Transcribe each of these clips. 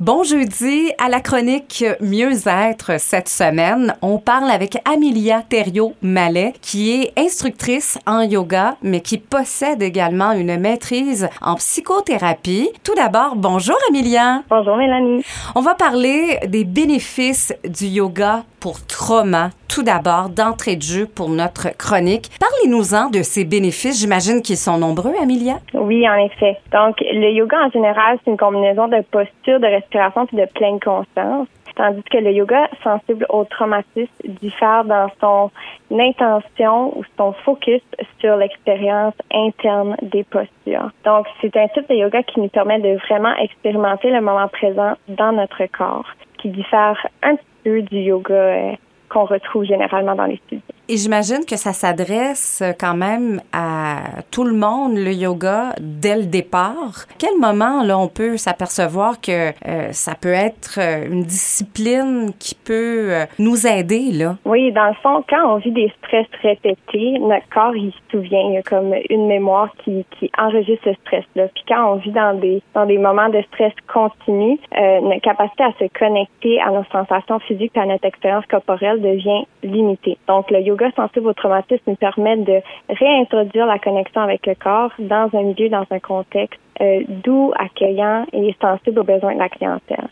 Bon jeudi à la chronique Mieux-être cette semaine. On parle avec Amelia Thériault-Mallet, qui est instructrice en yoga, mais qui possède également une maîtrise en psychothérapie. Tout d'abord, bonjour Amelia. Bonjour Mélanie. On va parler des bénéfices du yoga pour trauma. Tout d'abord, d'entrée de jeu pour notre chronique. Parlez-nous-en de ces bénéfices. J'imagine qu'ils sont nombreux, Amelia. Oui, en effet. Donc, le yoga en général, c'est une combinaison de posture, de respiration et de pleine conscience. Tandis que le yoga sensible au traumatisme diffère dans son intention ou son focus sur l'expérience interne des postures. Donc, c'est un type de yoga qui nous permet de vraiment expérimenter le moment présent dans notre corps, qui diffère un petit peu du yoga euh, qu'on retrouve généralement dans les studios. Et j'imagine que ça s'adresse quand même à tout le monde, le yoga, dès le départ. Quel moment, là, on peut s'apercevoir que euh, ça peut être euh, une discipline qui peut euh, nous aider, là? Oui, dans le fond, quand on vit des stress répétés, notre corps, il se souvient. Il y a comme une mémoire qui, qui enregistre ce stress-là. Puis quand on vit dans des, dans des moments de stress continu, notre capacité à se connecter à nos sensations physiques et à notre expérience corporelle devient limitée. Donc, le yoga yoga sensible au traumatisme nous permet de réintroduire la connexion avec le corps dans un milieu, dans un contexte euh, doux, accueillant et sensible aux besoins de la clientèle.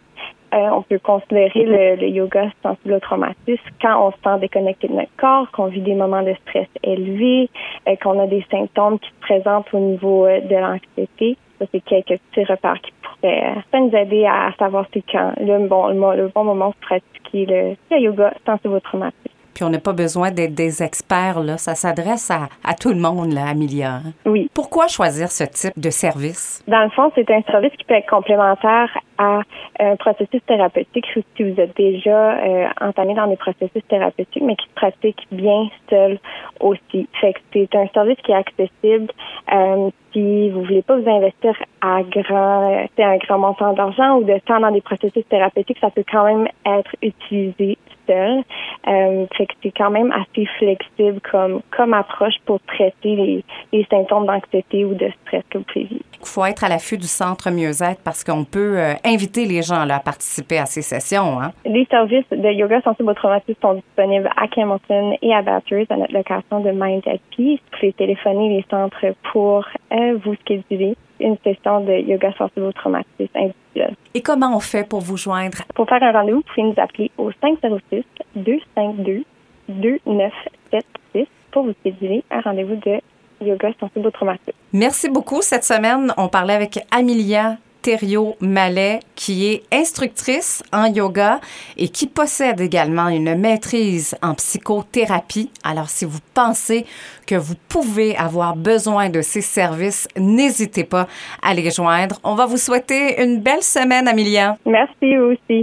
Euh, on peut considérer le, yoga sensible au traumatisme quand on se sent déconnecté de notre corps, qu'on vit des moments de stress élevés, euh, qu'on a des symptômes qui se présentent au niveau de l'anxiété. Ça, c'est quelques petits repères qui pourraient nous aider à savoir c'est quand le bon, le, bon moment pour pratiquer le, le yoga sensible au traumatisme. Puis on n'a pas besoin d'être des experts, là. Ça s'adresse à, à, tout le monde, là, Amelia. Hein. Oui. Pourquoi choisir ce type de service? Dans le fond, c'est un service qui peut être complémentaire à un processus thérapeutique si vous êtes déjà euh, entamé dans des processus thérapeutiques, mais qui se pratiquent bien seul aussi. Fait que c'est un service qui est accessible. Euh, si vous voulez pas vous investir à grand, un grand montant d'argent ou de temps dans des processus thérapeutiques, ça peut quand même être utilisé seul. Euh, fait que c'est quand même assez flexible comme, comme approche pour traiter les, les symptômes d'anxiété ou de stress que vous pouvez vivre. Il faut être à l'affût du centre mieux-être parce qu'on peut euh, inviter les gens là, à participer à ces sessions. Hein? Les services de yoga sensible au traumatisme sont disponibles à Hamilton et à Bathurst à notre location de Mind at Peace. Vous pouvez téléphoner les centres pour euh, vous scheduler une session de yoga sensible au traumatisme individuel. Et comment on fait pour vous joindre? Pour faire un rendez-vous, vous pouvez nous appeler au 506 252 2976 pour vous scheduler un rendez-vous de yoga sensible au traumatisme. Merci beaucoup. Cette semaine, on parlait avec Amelia Thériault-Mallet, qui est instructrice en yoga et qui possède également une maîtrise en psychothérapie. Alors, si vous pensez que vous pouvez avoir besoin de ces services, n'hésitez pas à les joindre. On va vous souhaiter une belle semaine, Amelia. Merci, vous aussi.